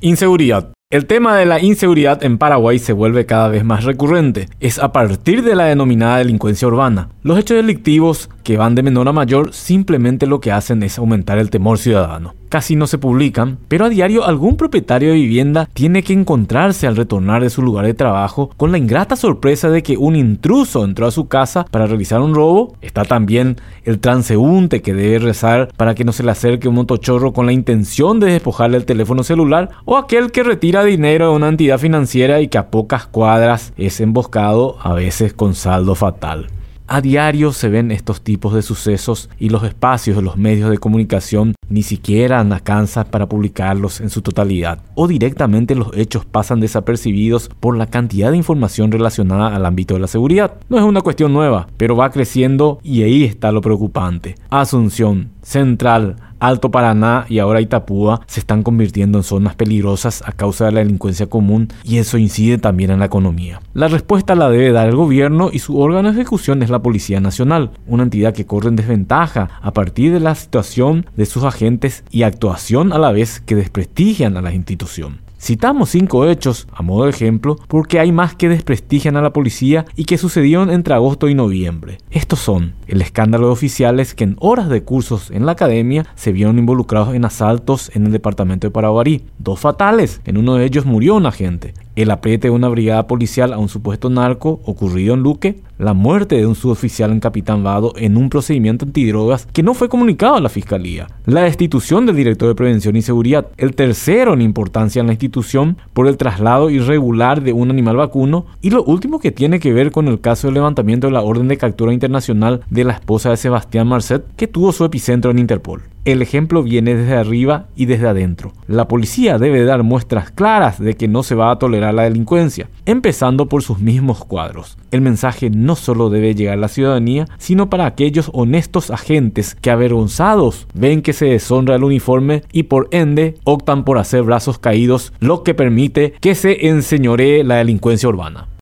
Inseguridad. El tema de la inseguridad en Paraguay se vuelve cada vez más recurrente. Es a partir de la denominada delincuencia urbana. Los hechos delictivos que van de menor a mayor simplemente lo que hacen es aumentar el temor ciudadano. Casi no se publican, pero a diario algún propietario de vivienda tiene que encontrarse al retornar de su lugar de trabajo con la ingrata sorpresa de que un intruso entró a su casa para realizar un robo. Está también el transeúnte que debe rezar para que no se le acerque un motochorro con la intención de despojarle el teléfono celular o aquel que retira dinero de una entidad financiera y que a pocas cuadras es emboscado, a veces con saldo fatal. A diario se ven estos tipos de sucesos y los espacios de los medios de comunicación ni siquiera alcanzan para publicarlos en su totalidad o directamente los hechos pasan desapercibidos por la cantidad de información relacionada al ámbito de la seguridad. No es una cuestión nueva, pero va creciendo y ahí está lo preocupante. Asunción, Central, Alto Paraná y ahora Itapúa se están convirtiendo en zonas peligrosas a causa de la delincuencia común y eso incide también en la economía. La respuesta la debe dar el gobierno y su órgano de ejecución es la Policía Nacional, una entidad que corre en desventaja a partir de la situación de sus agentes y actuación a la vez que desprestigian a la institución. Citamos cinco hechos, a modo de ejemplo, porque hay más que desprestigian a la policía y que sucedieron entre agosto y noviembre. Estos son el escándalo de oficiales que en horas de cursos en la academia se vieron involucrados en asaltos en el departamento de Paraguarí. Dos fatales, en uno de ellos murió un agente el apriete de una brigada policial a un supuesto narco ocurrido en Luque, la muerte de un suboficial en Capitán Vado en un procedimiento antidrogas que no fue comunicado a la fiscalía, la destitución del director de prevención y seguridad, el tercero en importancia en la institución por el traslado irregular de un animal vacuno y lo último que tiene que ver con el caso del levantamiento de la orden de captura internacional de la esposa de Sebastián Marcet que tuvo su epicentro en Interpol. El ejemplo viene desde arriba y desde adentro. La policía debe dar muestras claras de que no se va a tolerar la delincuencia, empezando por sus mismos cuadros. El mensaje no solo debe llegar a la ciudadanía, sino para aquellos honestos agentes que avergonzados ven que se deshonra el uniforme y por ende optan por hacer brazos caídos, lo que permite que se enseñoree la delincuencia urbana.